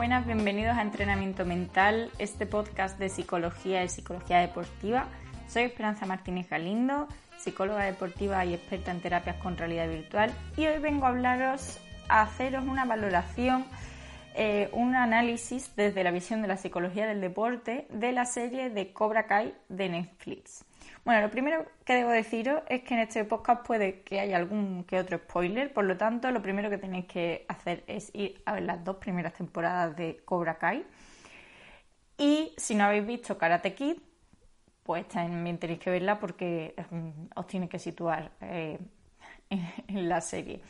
buenas, bienvenidos a Entrenamiento Mental, este podcast de psicología y psicología deportiva. Soy Esperanza Martínez Galindo, psicóloga deportiva y experta en terapias con realidad virtual y hoy vengo a hablaros, a haceros una valoración, eh, un análisis desde la visión de la psicología del deporte de la serie de Cobra Kai de Netflix. Bueno, lo primero que debo deciros es que en este podcast puede que haya algún que otro spoiler, por lo tanto, lo primero que tenéis que hacer es ir a ver las dos primeras temporadas de Cobra Kai. Y si no habéis visto Karate Kid, pues también tenéis que verla porque os tiene que situar eh, en la serie.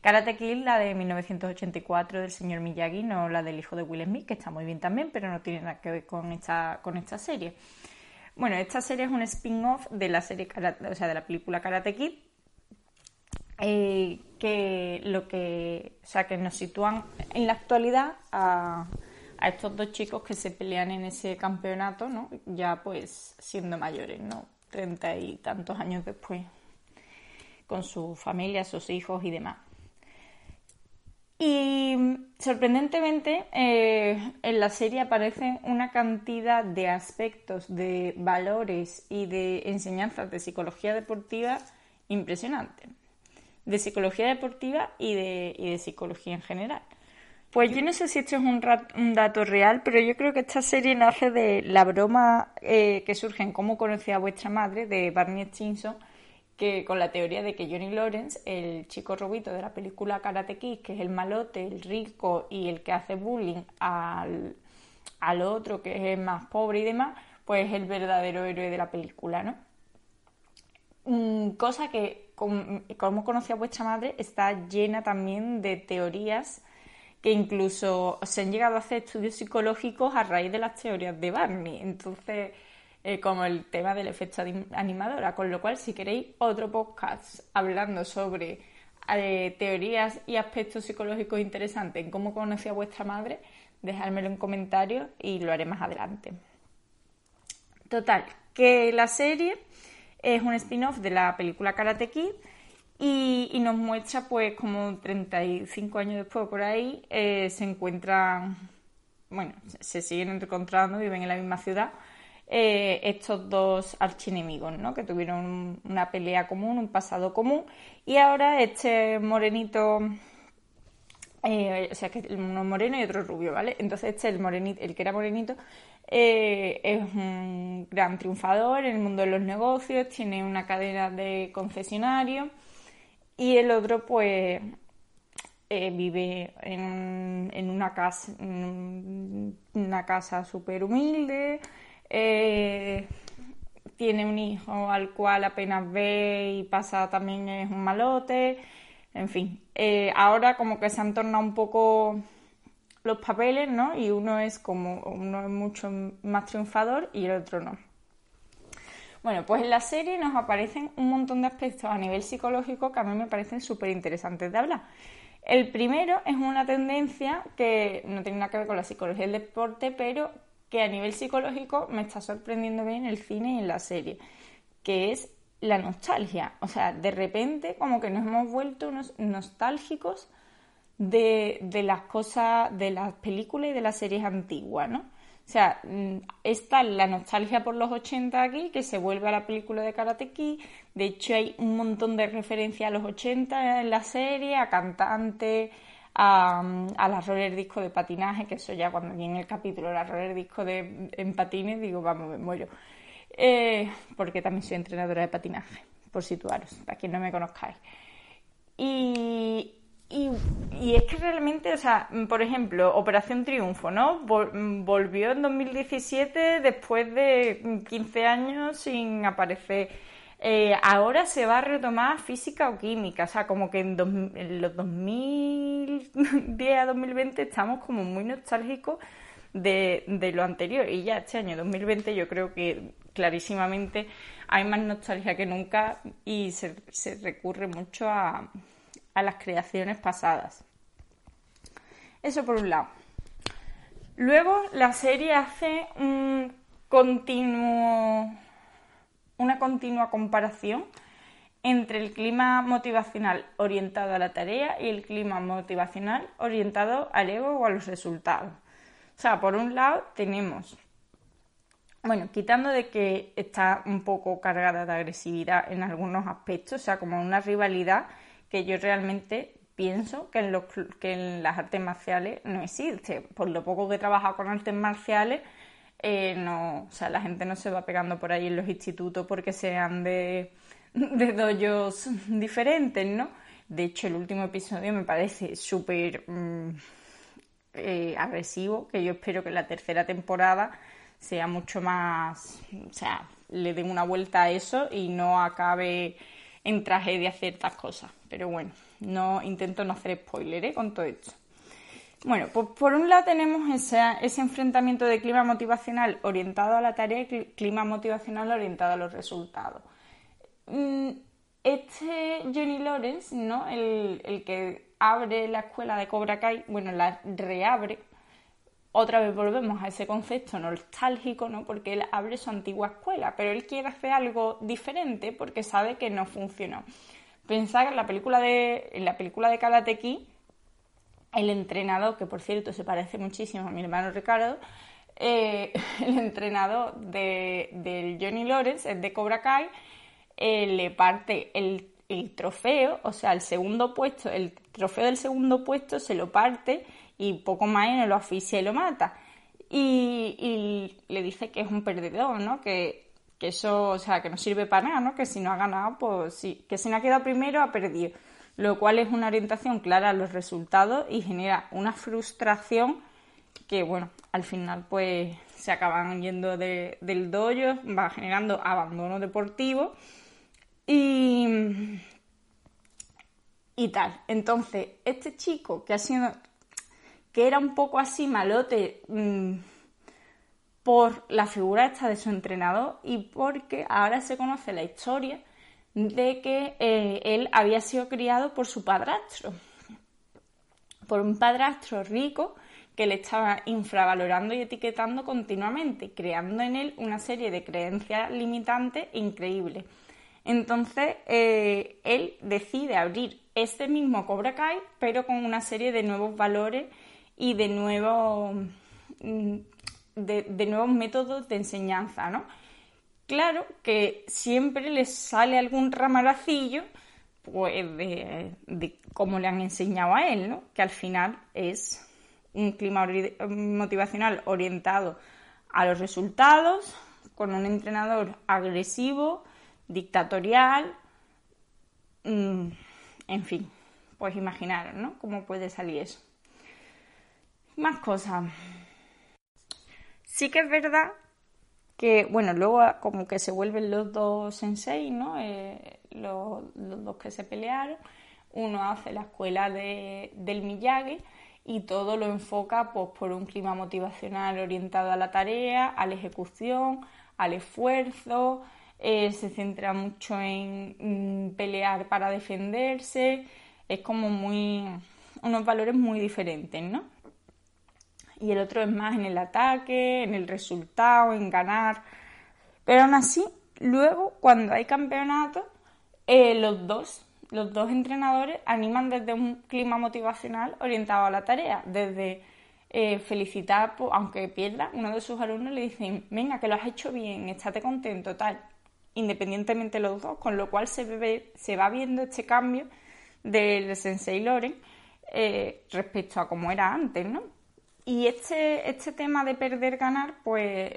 Karate Kid, la de 1984 del señor Miyagi, no la del hijo de Will Smith, que está muy bien también, pero no tiene nada que ver con esta, con esta serie. Bueno, esta serie es un spin-off de la serie o sea, de la película Karate Kid, eh, que lo que, o sea, que nos sitúan en la actualidad a, estos dos chicos que se pelean en ese campeonato, ¿no? Ya pues siendo mayores, ¿no? Treinta y tantos años después, con su familia, sus hijos y demás. Y sorprendentemente eh, en la serie aparecen una cantidad de aspectos, de valores y de enseñanzas de psicología deportiva impresionante. De psicología deportiva y de, y de psicología en general. Pues yo no sé si esto es un, un, dato real, pero yo creo que esta serie nace de la broma eh, que surge en cómo conocí a vuestra madre de Barney Stinson que con la teoría de que Johnny Lawrence, el chico robito de la película Karate Kid, que es el malote, el rico y el que hace bullying al, otro que es más pobre y demás, pues es el verdadero héroe de la película, ¿no? Mm, cosa que, como conocía vuestra madre, está llena también de teorías que incluso se han llegado a hacer estudios psicológicos a raíz de las teorías de Barney. Entonces, eh, como el tema del efecto animadora, con lo cual si queréis otro podcast hablando sobre eh, teorías y aspectos psicológicos interesantes en cómo conocí a vuestra madre, dejármelo en comentarios y lo haré más adelante. Total, que la serie es un spin-off de la película Karate Kid y, nos muestra pues como 35 años después por ahí eh, se encuentran, bueno, se siguen encontrando, viven en la misma ciudad, eh, estos dos archienemigos, ¿no? Que tuvieron una pelea común, un pasado común, y ahora este morenito, eh, o sea, que uno moreno y otro rubio, ¿vale? Entonces este, el, morenito, el que era morenito, eh, es un gran triunfador en el mundo de los negocios, tiene una cadena de concesionarios, y el otro, pues, vive en, en, una casa, en una casa súper humilde, eh, tiene un hijo al cual apenas ve y pasa también es un malote, en fin. Eh, ahora como que se han tornado un poco los papeles, ¿no? Y uno es como, uno es mucho más triunfador y el otro no. Bueno, pues en la serie nos aparecen un montón de aspectos a nivel psicológico que a mí me parecen súper interesantes de hablar. El primero es una tendencia que no tiene nada que ver con la psicología del deporte, pero que a nivel psicológico me está sorprendiendo bien en el cine y en la serie, que es la nostalgia. O sea, de repente como que nos hemos vuelto unos nostálgicos de, las cosas, de las películas y de las series antiguas, ¿no? O sea, mm, está la nostalgia por los 80 aquí, que se vuelve a la película de Karate Kid. De hecho, hay un montón de referencias a los 80 en la serie, a cantantes, a, a las roller disco de patinaje, que eso ya cuando viene el capítulo, la roller disco de, en patines, digo, vamos, me muero. Eh, porque también soy entrenadora de patinaje, por situaros, para quien no me conozcáis. Y, y, es que realmente, o sea, por ejemplo, Operación Triunfo, ¿no? Volvió en 2017 después de 15 años sin aparecer eh, ahora se va a retomar física o química, o sea, como que en, los 2010 a 2020 estamos como muy nostálgicos de, lo anterior y ya este año 2020 yo creo que clarísimamente hay más nostalgia que nunca y se, recurre mucho a, a las creaciones pasadas. Eso por un lado. Luego la serie hace un continuo una continua comparación entre el clima motivacional orientado a la tarea y el clima motivacional orientado al ego o a los resultados. O sea, por un lado tenemos, bueno, quitando de que está un poco cargada de agresividad en algunos aspectos, o sea, como una rivalidad que yo realmente pienso que en, los, que en las artes marciales no existe. Por lo poco que he trabajado con artes marciales, eh, no, o sea, la gente no se va pegando por ahí en los institutos porque sean de, de dojos diferentes, ¿no? De hecho, el último episodio me parece súper mm, eh, agresivo, que yo espero que la tercera temporada sea mucho más, o sea, le den una vuelta a eso y no acabe en tragedia ciertas cosas. Pero bueno, no intento no hacer spoiler ¿eh? con todo esto. Bueno, pues por un lado tenemos ese, ese enfrentamiento de clima motivacional orientado a la tarea y clima motivacional orientado a los resultados. Mm, este Johnny Lawrence, ¿no? El, el, que abre la escuela de Cobra Kai, bueno, la reabre. Otra vez volvemos a ese concepto nostálgico, ¿no? Porque él abre su antigua escuela, pero él quiere hacer algo diferente porque sabe que no funcionó. Pensar en la película de, en la película de Karate Kid, el entrenador, que por cierto se parece muchísimo a mi hermano Ricardo, eh, el entrenador de, del Johnny Lawrence, el de Cobra Kai, eh, le parte el, el, trofeo, o sea, el segundo puesto, el trofeo del segundo puesto se lo parte y poco más y lo asfixia y lo mata. Y, y, le dice que es un perdedor, ¿no? Que, que eso, o sea, que no sirve para nada, ¿no? Que si no ha ganado, pues sí, que si no ha quedado primero ha perdido lo cual es una orientación clara a los resultados y genera una frustración que, bueno, al final pues se acaban yendo del dojo, va generando abandono deportivo y, y tal. Entonces, este chico que ha sido, que era un poco así malote mmm, por la figura esta de su entrenador y porque ahora se conoce la historia de que eh, él había sido criado por su padrastro, por un padrastro rico que le estaba infravalorando y etiquetando continuamente, creando en él una serie de creencias limitantes increíbles. Entonces, eh, él decide abrir este mismo Cobra Kai, pero con una serie de nuevos valores y de nuevos, mm, de, métodos de enseñanza, ¿no? Claro que siempre les sale algún ramaracillo pues, de, cómo le han enseñado a él, ¿no? Que al final es un clima motivacional orientado a los resultados, con un entrenador agresivo, dictatorial, mm, en fin, pues imaginaros, ¿no? Cómo puede salir eso. Más cosas. Sí que es verdad que, bueno, luego como que se vuelven los dos sensei, ¿no? Eh, los, dos que se pelearon. Uno hace la escuela de, del Miyagi y todo lo enfoca pues, por un clima motivacional orientado a la tarea, a la ejecución, al esfuerzo, eh, se centra mucho en mm, pelear para defenderse, es como muy unos valores muy diferentes, ¿no? y el otro es más en el ataque, en el resultado, en ganar. Pero aún así, luego, cuando hay campeonato, eh, los dos, los dos entrenadores animan desde un clima motivacional orientado a la tarea, desde eh, felicitar, aunque pierda, uno de sus alumnos le dice, venga, que lo has hecho bien, estate contento, tal, independientemente los dos, con lo cual se, ve, se va viendo este cambio del Sensei Loren eh, respecto a cómo era antes, ¿no? Y este, este tema de perder-ganar, pues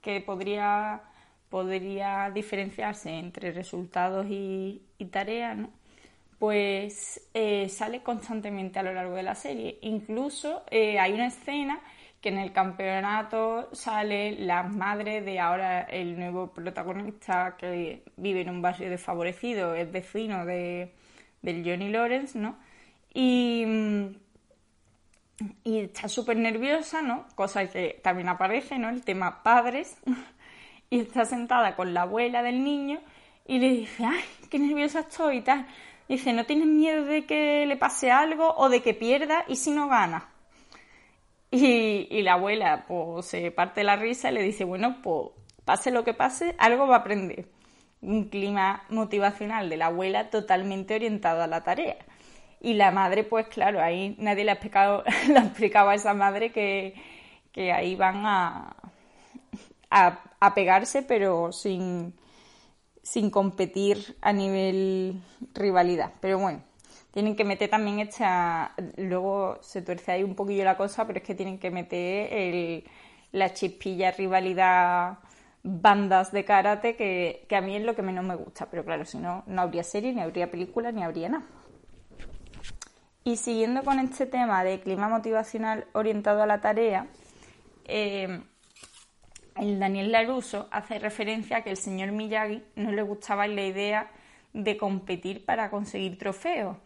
que podría, podría diferenciarse entre resultados y, tareas, ¿no? pues eh, sale constantemente a lo largo de la serie. Incluso eh, hay una escena que en el campeonato sale la madre de ahora el nuevo protagonista que vive en un barrio desfavorecido, es vecino de, del Johnny Lawrence, ¿no? Y y está súper nerviosa, ¿no? Cosa que también aparece, ¿no? El tema padres. y está sentada con la abuela del niño y le dice, ay, qué nerviosa estoy y tal. Dice, ¿no tienes miedo de que le pase algo o de que pierda y si no gana? Y, la abuela pues se parte la risa y le dice, bueno, pues pase lo que pase, algo va a aprender. Un clima motivacional de la abuela totalmente orientado a la tarea. Y la madre, pues claro, ahí nadie le ha explicado, le a esa madre que, que ahí van a, a, pegarse, pero sin, sin competir a nivel rivalidad. Pero bueno, tienen que meter también esta. Luego se tuerce ahí un poquillo la cosa, pero es que tienen que meter el, la chispilla rivalidad bandas de karate que, que, a mí es lo que menos me gusta. Pero claro, si no, no habría serie, ni habría película, ni habría nada. Y siguiendo con este tema de clima motivacional orientado a la tarea, eh, el Daniel Laruso hace referencia a que el señor Miyagi no le gustaba la idea de competir para conseguir trofeos.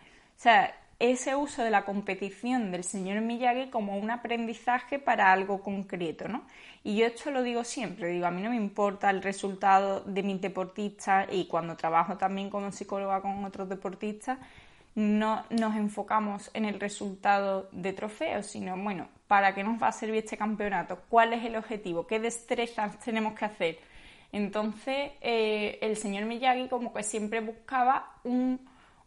Sea, ese uso de la competición del señor Miyagi como un aprendizaje para algo concreto, ¿no? Y yo esto lo digo siempre, digo, a mí no me importa el resultado de mis deportistas y cuando trabajo también como psicóloga con otros deportistas, no nos enfocamos en el resultado de trofeos, sino, bueno, ¿para qué nos va a servir este campeonato? ¿Cuál es el objetivo? ¿Qué destrezas tenemos que hacer? Entonces, eh, el señor Miyagi como que siempre buscaba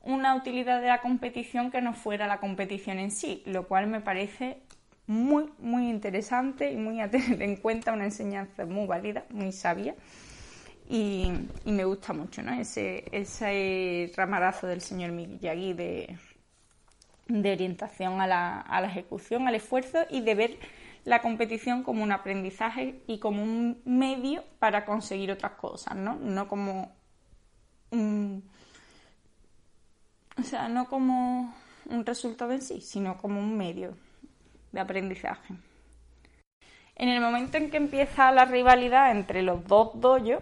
una utilidad de la competición que no fuera la competición en sí, lo cual me parece muy, muy interesante y muy a tener en cuenta, una enseñanza muy válida, muy sabia y, me gusta mucho, ¿no? Ese, ese ramarazo del señor Miyagi de, de orientación a la, a la ejecución, al esfuerzo y de ver la competición como un aprendizaje y como un medio para conseguir otras cosas, ¿no? No como un, o sea, no como un resultado en sí, sino como un medio de aprendizaje. En el momento en que empieza la rivalidad entre los dos doyos,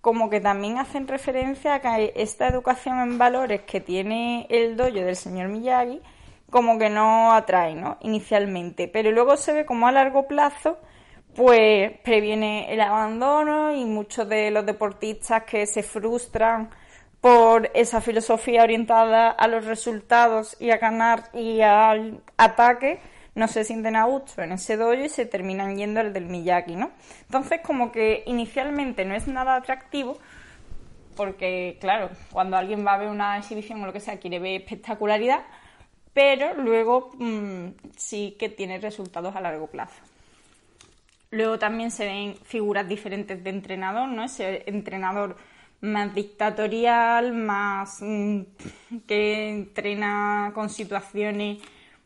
como que también hacen referencia a que esta educación en valores que tiene el dojo del señor Miyagi, como que no atrae, ¿no? Inicialmente, pero luego se ve como a largo plazo, pues previene el abandono y muchos de los deportistas que se frustran por esa filosofía orientada a los resultados y a ganar y al ataque, no se sienten a gusto en ese dojo y se terminan yendo al del Miyagi, ¿no? Entonces, como que inicialmente no es nada atractivo, porque, claro, cuando alguien va a ver una exhibición o lo que sea, quiere ver espectacularidad, pero luego mm, sí que tiene resultados a largo plazo. Luego también se ven figuras diferentes de entrenador, ¿no? Ese entrenador más dictatorial, más mm, que entrena con situaciones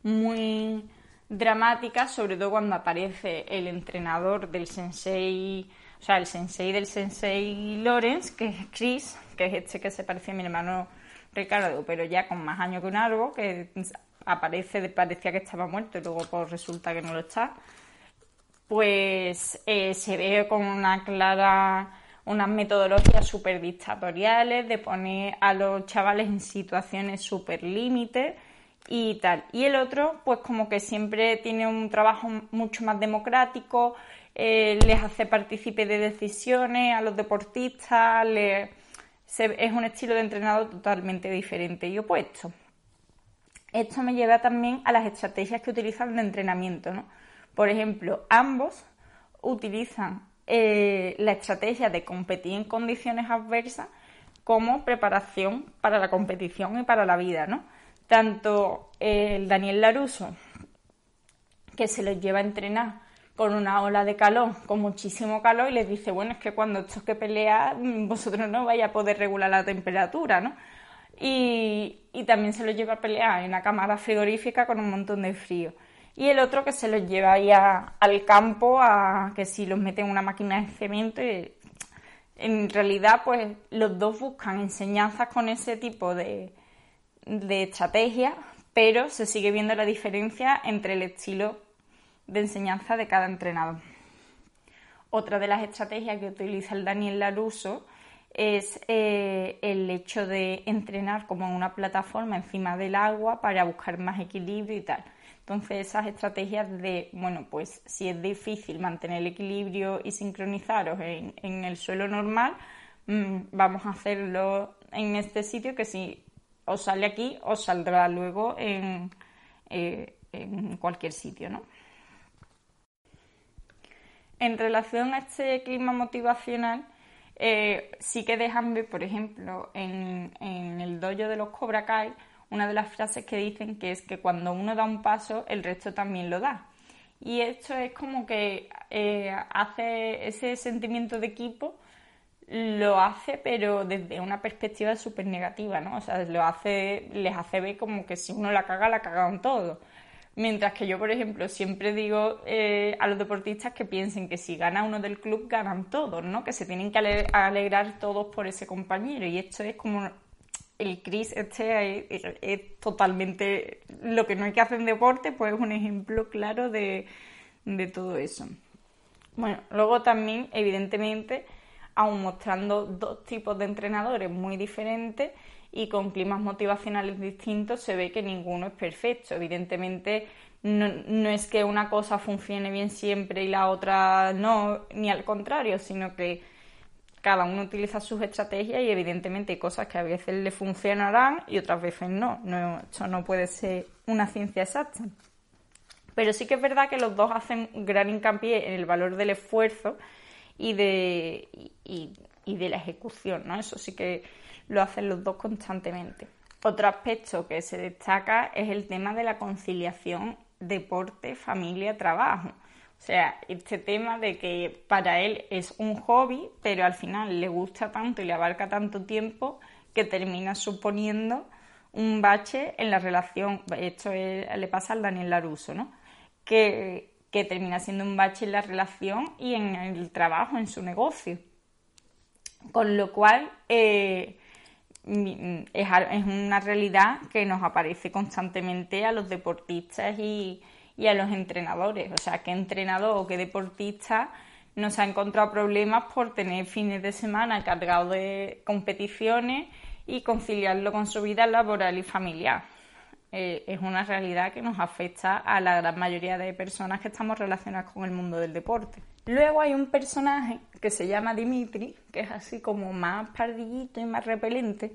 muy dramática, sobre todo cuando aparece el entrenador del sensei, o sea, el sensei del sensei Lorenz, que es Chris, que es este que se parece a mi hermano Ricardo, pero ya con más años que un árbol, que aparece, parecía que estaba muerto y luego pues, resulta que no lo está, pues eh, se ve con una clara unas metodologías súper dictatoriales de poner a los chavales en situaciones súper límites y tal. Y el otro, pues como que siempre tiene un trabajo mucho más democrático, eh, les hace partícipe de decisiones a los deportistas, es un estilo de entrenador totalmente diferente y opuesto. Esto me lleva también a las estrategias que utilizan de entrenamiento. ¿no? Por ejemplo, ambos utilizan eh, la estrategia de competir en condiciones adversas como preparación para la competición y para la vida, ¿no? tanto el Daniel Laruso, que se los lleva a entrenar con una ola de calor, con muchísimo calor, y les dice, bueno, es que cuando esto que pelear, vosotros no vais a poder regular la temperatura, ¿no? Y, también se los lleva a pelear en una cámara frigorífica con un montón de frío. Y el otro que se los lleva ahí al campo, a que si los mete en una máquina de cemento, en realidad, pues los dos buscan enseñanzas con ese tipo de, de estrategia, pero se sigue viendo la diferencia entre el estilo de enseñanza de cada entrenador. Otra de las estrategias que utiliza el Daniel Laruso es eh, el hecho de entrenar como en una plataforma encima del agua para buscar más equilibrio y tal. Entonces esas estrategias de, bueno, pues si es difícil mantener el equilibrio y sincronizaros en, en el suelo normal, mm, vamos a hacerlo en este sitio que si os sale aquí, os saldrá luego en, eh, en cualquier sitio, ¿no? En relación a este clima motivacional, eh, sí que dejan ver, por ejemplo, en, en el dojo de los Cobra Kai, una de las frases que dicen que es que cuando uno da un paso, el resto también lo da. Y esto es como que eh, hace ese sentimiento de equipo, lo hace, pero desde una perspectiva súper negativa, ¿no? O sea, lo hace, les hace ver como que si uno la caga, la cagaron todo. Mientras que yo, por ejemplo, siempre digo eh, a los deportistas que piensen que si gana uno del club, ganan todos, ¿no? Que se tienen que alegrar todos por ese compañero. Y esto es como el Chris este es, totalmente lo que no hay que hacer en deporte, pues es un ejemplo claro de, de todo eso. Bueno, luego también, evidentemente, aún mostrando dos tipos de entrenadores muy diferentes y con climas motivacionales distintos, se ve que ninguno es perfecto. Evidentemente, no, no, es que una cosa funcione bien siempre y la otra no, ni al contrario, sino que cada uno utiliza sus estrategias y evidentemente hay cosas que a veces le funcionarán y otras veces no. no. Esto no puede ser una ciencia exacta. Pero sí que es verdad que los dos hacen gran hincapié en el valor del esfuerzo y de, y, de la ejecución, ¿no? Eso sí que lo hacen los dos constantemente. Otro aspecto que se destaca es el tema de la conciliación deporte, familia, trabajo. O sea, este tema de que para él es un hobby, pero al final le gusta tanto y le abarca tanto tiempo que termina suponiendo un bache en la relación. Esto le pasa al Daniel Laruso, ¿no? Que, termina siendo un bache en la relación y en el trabajo, en su negocio. Con lo cual, eh, es una realidad que nos aparece constantemente a los deportistas y, y a los entrenadores. O sea, qué entrenador o qué deportista nos ha encontrado problemas por tener fines de semana cargados de competiciones y conciliarlo con su vida laboral y familiar. Eh, es una realidad que nos afecta a la gran mayoría de personas que estamos relacionadas con el mundo del deporte. Luego hay un personaje que se llama Dimitri, que es así como más pardillito y más repelente,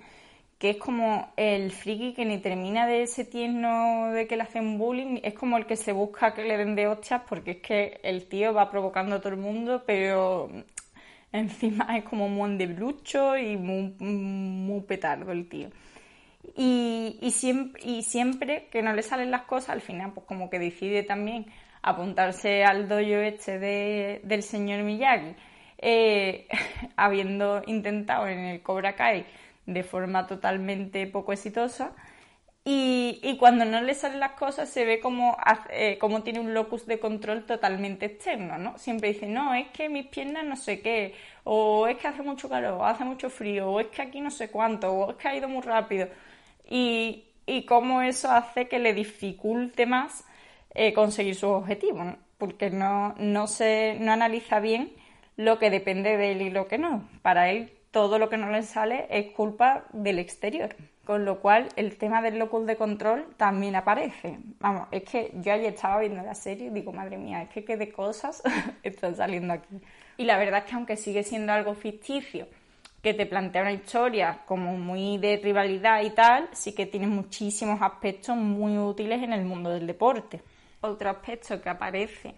que es como el friki que ni termina de ese tierno de que le hacen bullying, es como el que se busca que le den de hostias porque es que el tío va provocando a todo el mundo, pero encima es como muy de brucho y muy, muy petardo el tío. Y, y, siempre, y siempre que no le salen las cosas, al final pues como que decide también apuntarse al dojo este de, del señor Miyagi, eh, habiendo intentado en el Cobra Kai de forma totalmente poco exitosa. Y, cuando no le salen las cosas se ve como, eh, como tiene un locus de control totalmente externo, ¿no? Siempre dice, no, es que mis piernas no sé qué, o es que hace mucho calor, o hace mucho frío, o es que aquí no sé cuánto, o es que ha ido muy rápido. Y, y cómo eso hace que le dificulte más eh, conseguir sus objetivos, porque no, no, se, no analiza bien lo que depende de él y lo que no. Para él todo lo que no le sale es culpa del exterior. Con lo cual, el tema del locus de control también aparece. Vamos, es que yo ayer estaba viendo la serie y digo, madre mía, es que qué de cosas están saliendo aquí. Y la verdad es que aunque sigue siendo algo ficticio, que te plantea una historia como muy de rivalidad y tal, sí que tiene muchísimos aspectos muy útiles en el mundo del deporte. Otro aspecto que aparece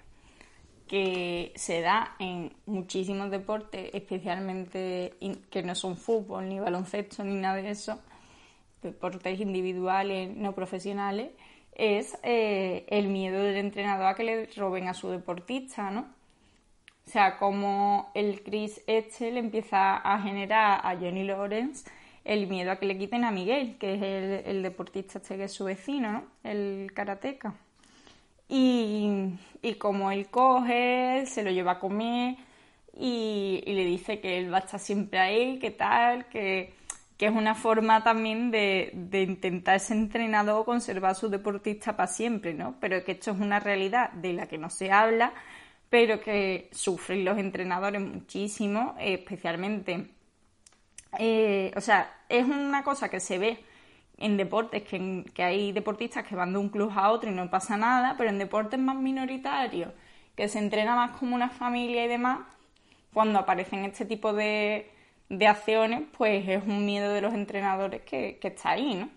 que se da en muchísimos deportes, especialmente que no son fútbol, ni baloncesto, ni nada de eso, deportes individuales, no profesionales, es eh, el miedo del entrenador a que le roben a su deportista, ¿no? O sea, como el Chris le empieza a generar a Johnny Lawrence el miedo a que le quiten a Miguel, que es el, el deportista este que es su vecino, ¿no? El karateca. Y, como él coge, se lo lleva a comer y, le dice que él va a estar siempre ahí, que tal, que, es una forma también de, de, intentar ese entrenador conservar a su deportista para siempre, ¿no? Pero que esto es una realidad de la que no se habla, pero que sufren los entrenadores muchísimo, especialmente. Eh, o sea, es una cosa que se ve en deportes que, hay deportistas que van de un club a otro y no pasa nada, pero en deportes más minoritarios, que se entrena más como una familia y demás, cuando aparecen este tipo de, de acciones, pues es un miedo de los entrenadores que, que está ahí, ¿no?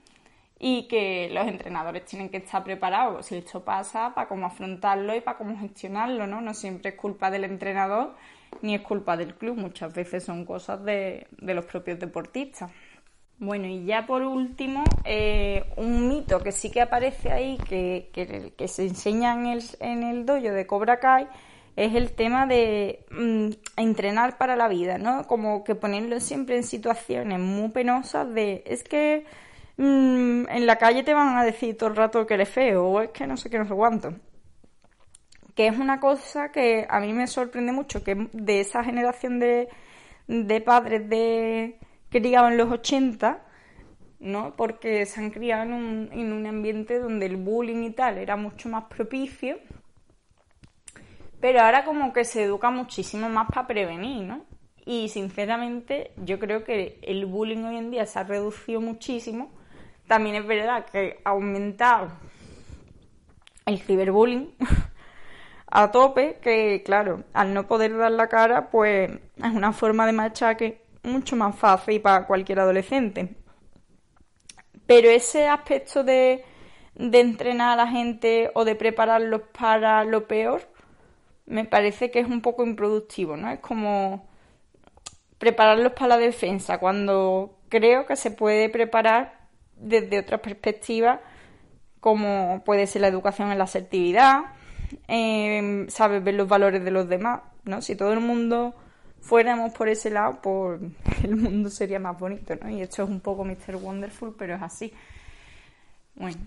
Y que los entrenadores tienen que estar preparados si esto pasa para cómo afrontarlo y para cómo gestionarlo, ¿no? No siempre es culpa del entrenador ni es culpa del club, muchas veces son cosas de, de los propios deportistas. Bueno, y ya por último, eh, un mito que sí que aparece ahí, que, que, se enseña en el, en el dojo de Cobra Kai, es el tema de mm, entrenar para la vida, ¿no? Como que ponerlo siempre en situaciones muy penosas de, es que mm, en la calle te van a decir todo el rato que eres feo, o es que no sé qué, no sé cuánto. Que es una cosa que a mí me sorprende mucho, que de esa generación de, de padres de criado en los 80, ¿no? Porque se han criado en un, en un ambiente donde el bullying y tal era mucho más propicio. Pero ahora como que se educa muchísimo más para prevenir, ¿no? Y sinceramente yo creo que el bullying hoy en día se ha reducido muchísimo. También es verdad que ha aumentado el ciberbullying a tope, que claro, al no poder dar la cara, pues es una forma de machaque mucho más fácil para cualquier adolescente. Pero ese aspecto de, de entrenar a la gente o de prepararlos para lo peor, me parece que es un poco improductivo, ¿no? Es como prepararlos para la defensa, cuando creo que se puede preparar desde otra perspectiva, como puede ser la educación en la asertividad, eh, sabes ver los valores de los demás, ¿no? Si todo el mundo fuéramos por ese lado, pues el mundo sería más bonito, ¿no? Y esto es un poco Mr. Wonderful, pero es así. Bueno,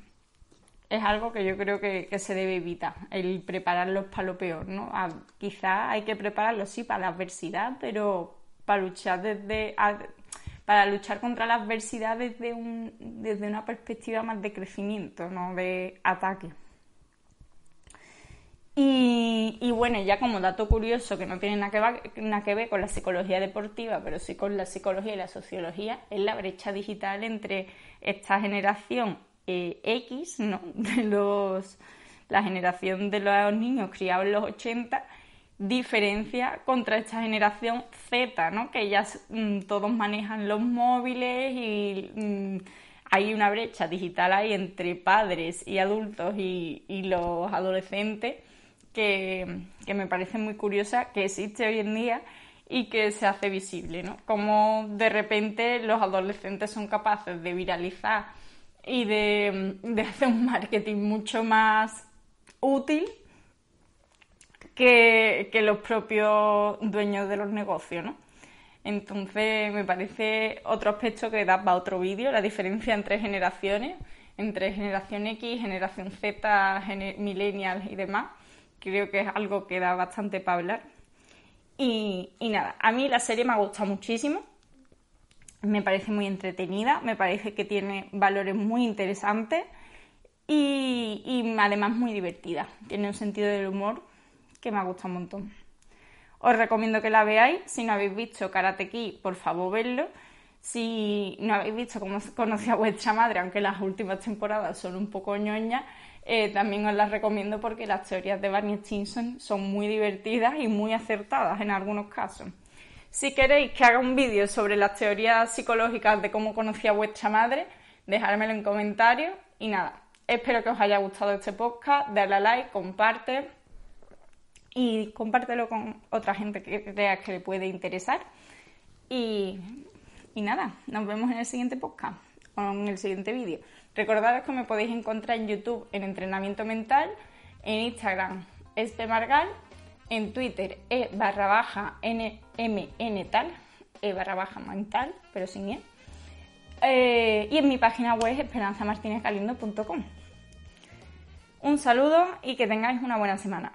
es algo que yo creo que, se debe evitar, el prepararlos para lo peor, ¿no? quizás hay que prepararlos, sí, para la adversidad, pero para luchar desde... para luchar contra la adversidad desde, un, desde una perspectiva más de crecimiento, no de ataque. Y, bueno, ya como dato curioso que no tiene nada que, ver, con la psicología deportiva, pero sí con la psicología y la sociología, es la brecha digital entre esta generación eh, X, ¿no? De los, la generación de los niños criados en los 80, diferencia contra esta generación Z, ¿no? Que ya mm, todos manejan los móviles y mm, hay una brecha digital ahí entre padres y adultos y los adolescentes que, me parece muy curiosa, que existe hoy en día y que se hace visible, ¿no? Como de repente los adolescentes son capaces de viralizar y de, hacer un marketing mucho más útil que, que, los propios dueños de los negocios, ¿no? Entonces me parece otro aspecto que da para otro vídeo, la diferencia entre generaciones, entre generación X, generación Z, millennials y demás, creo que es algo que da bastante para hablar. Y, nada, a mí la serie me ha gustado muchísimo, me parece muy entretenida, me parece que tiene valores muy interesantes y, y además muy divertida. Tiene un sentido del humor que me ha gustado un montón. Os recomiendo que la veáis. Si no habéis visto Karate Kid, por favor, vedlo. Si no habéis visto cómo conocí a vuestra madre, aunque las últimas temporadas son un poco ñoñas, eh, también os las recomiendo porque las teorías de Barney Stinson son muy divertidas y muy acertadas en algunos casos. Si queréis que haga un vídeo sobre las teorías psicológicas de cómo conocí a vuestra madre, dejármelo en comentarios y nada. Espero que os haya gustado este podcast, darle a like, comparte y compártelo con otra gente que creas que le puede interesar. Y, y nada, nos vemos en el siguiente podcast o en el siguiente vídeo. Recordaros que me podéis encontrar en YouTube en Entrenamiento Mental, en Instagram Margal, en Twitter e barra baja nmn tal, e barra baja mental, pero sin e. Eh, y en mi página web esperanzamartinezgalindo.com. Un saludo y que tengáis una buena semana.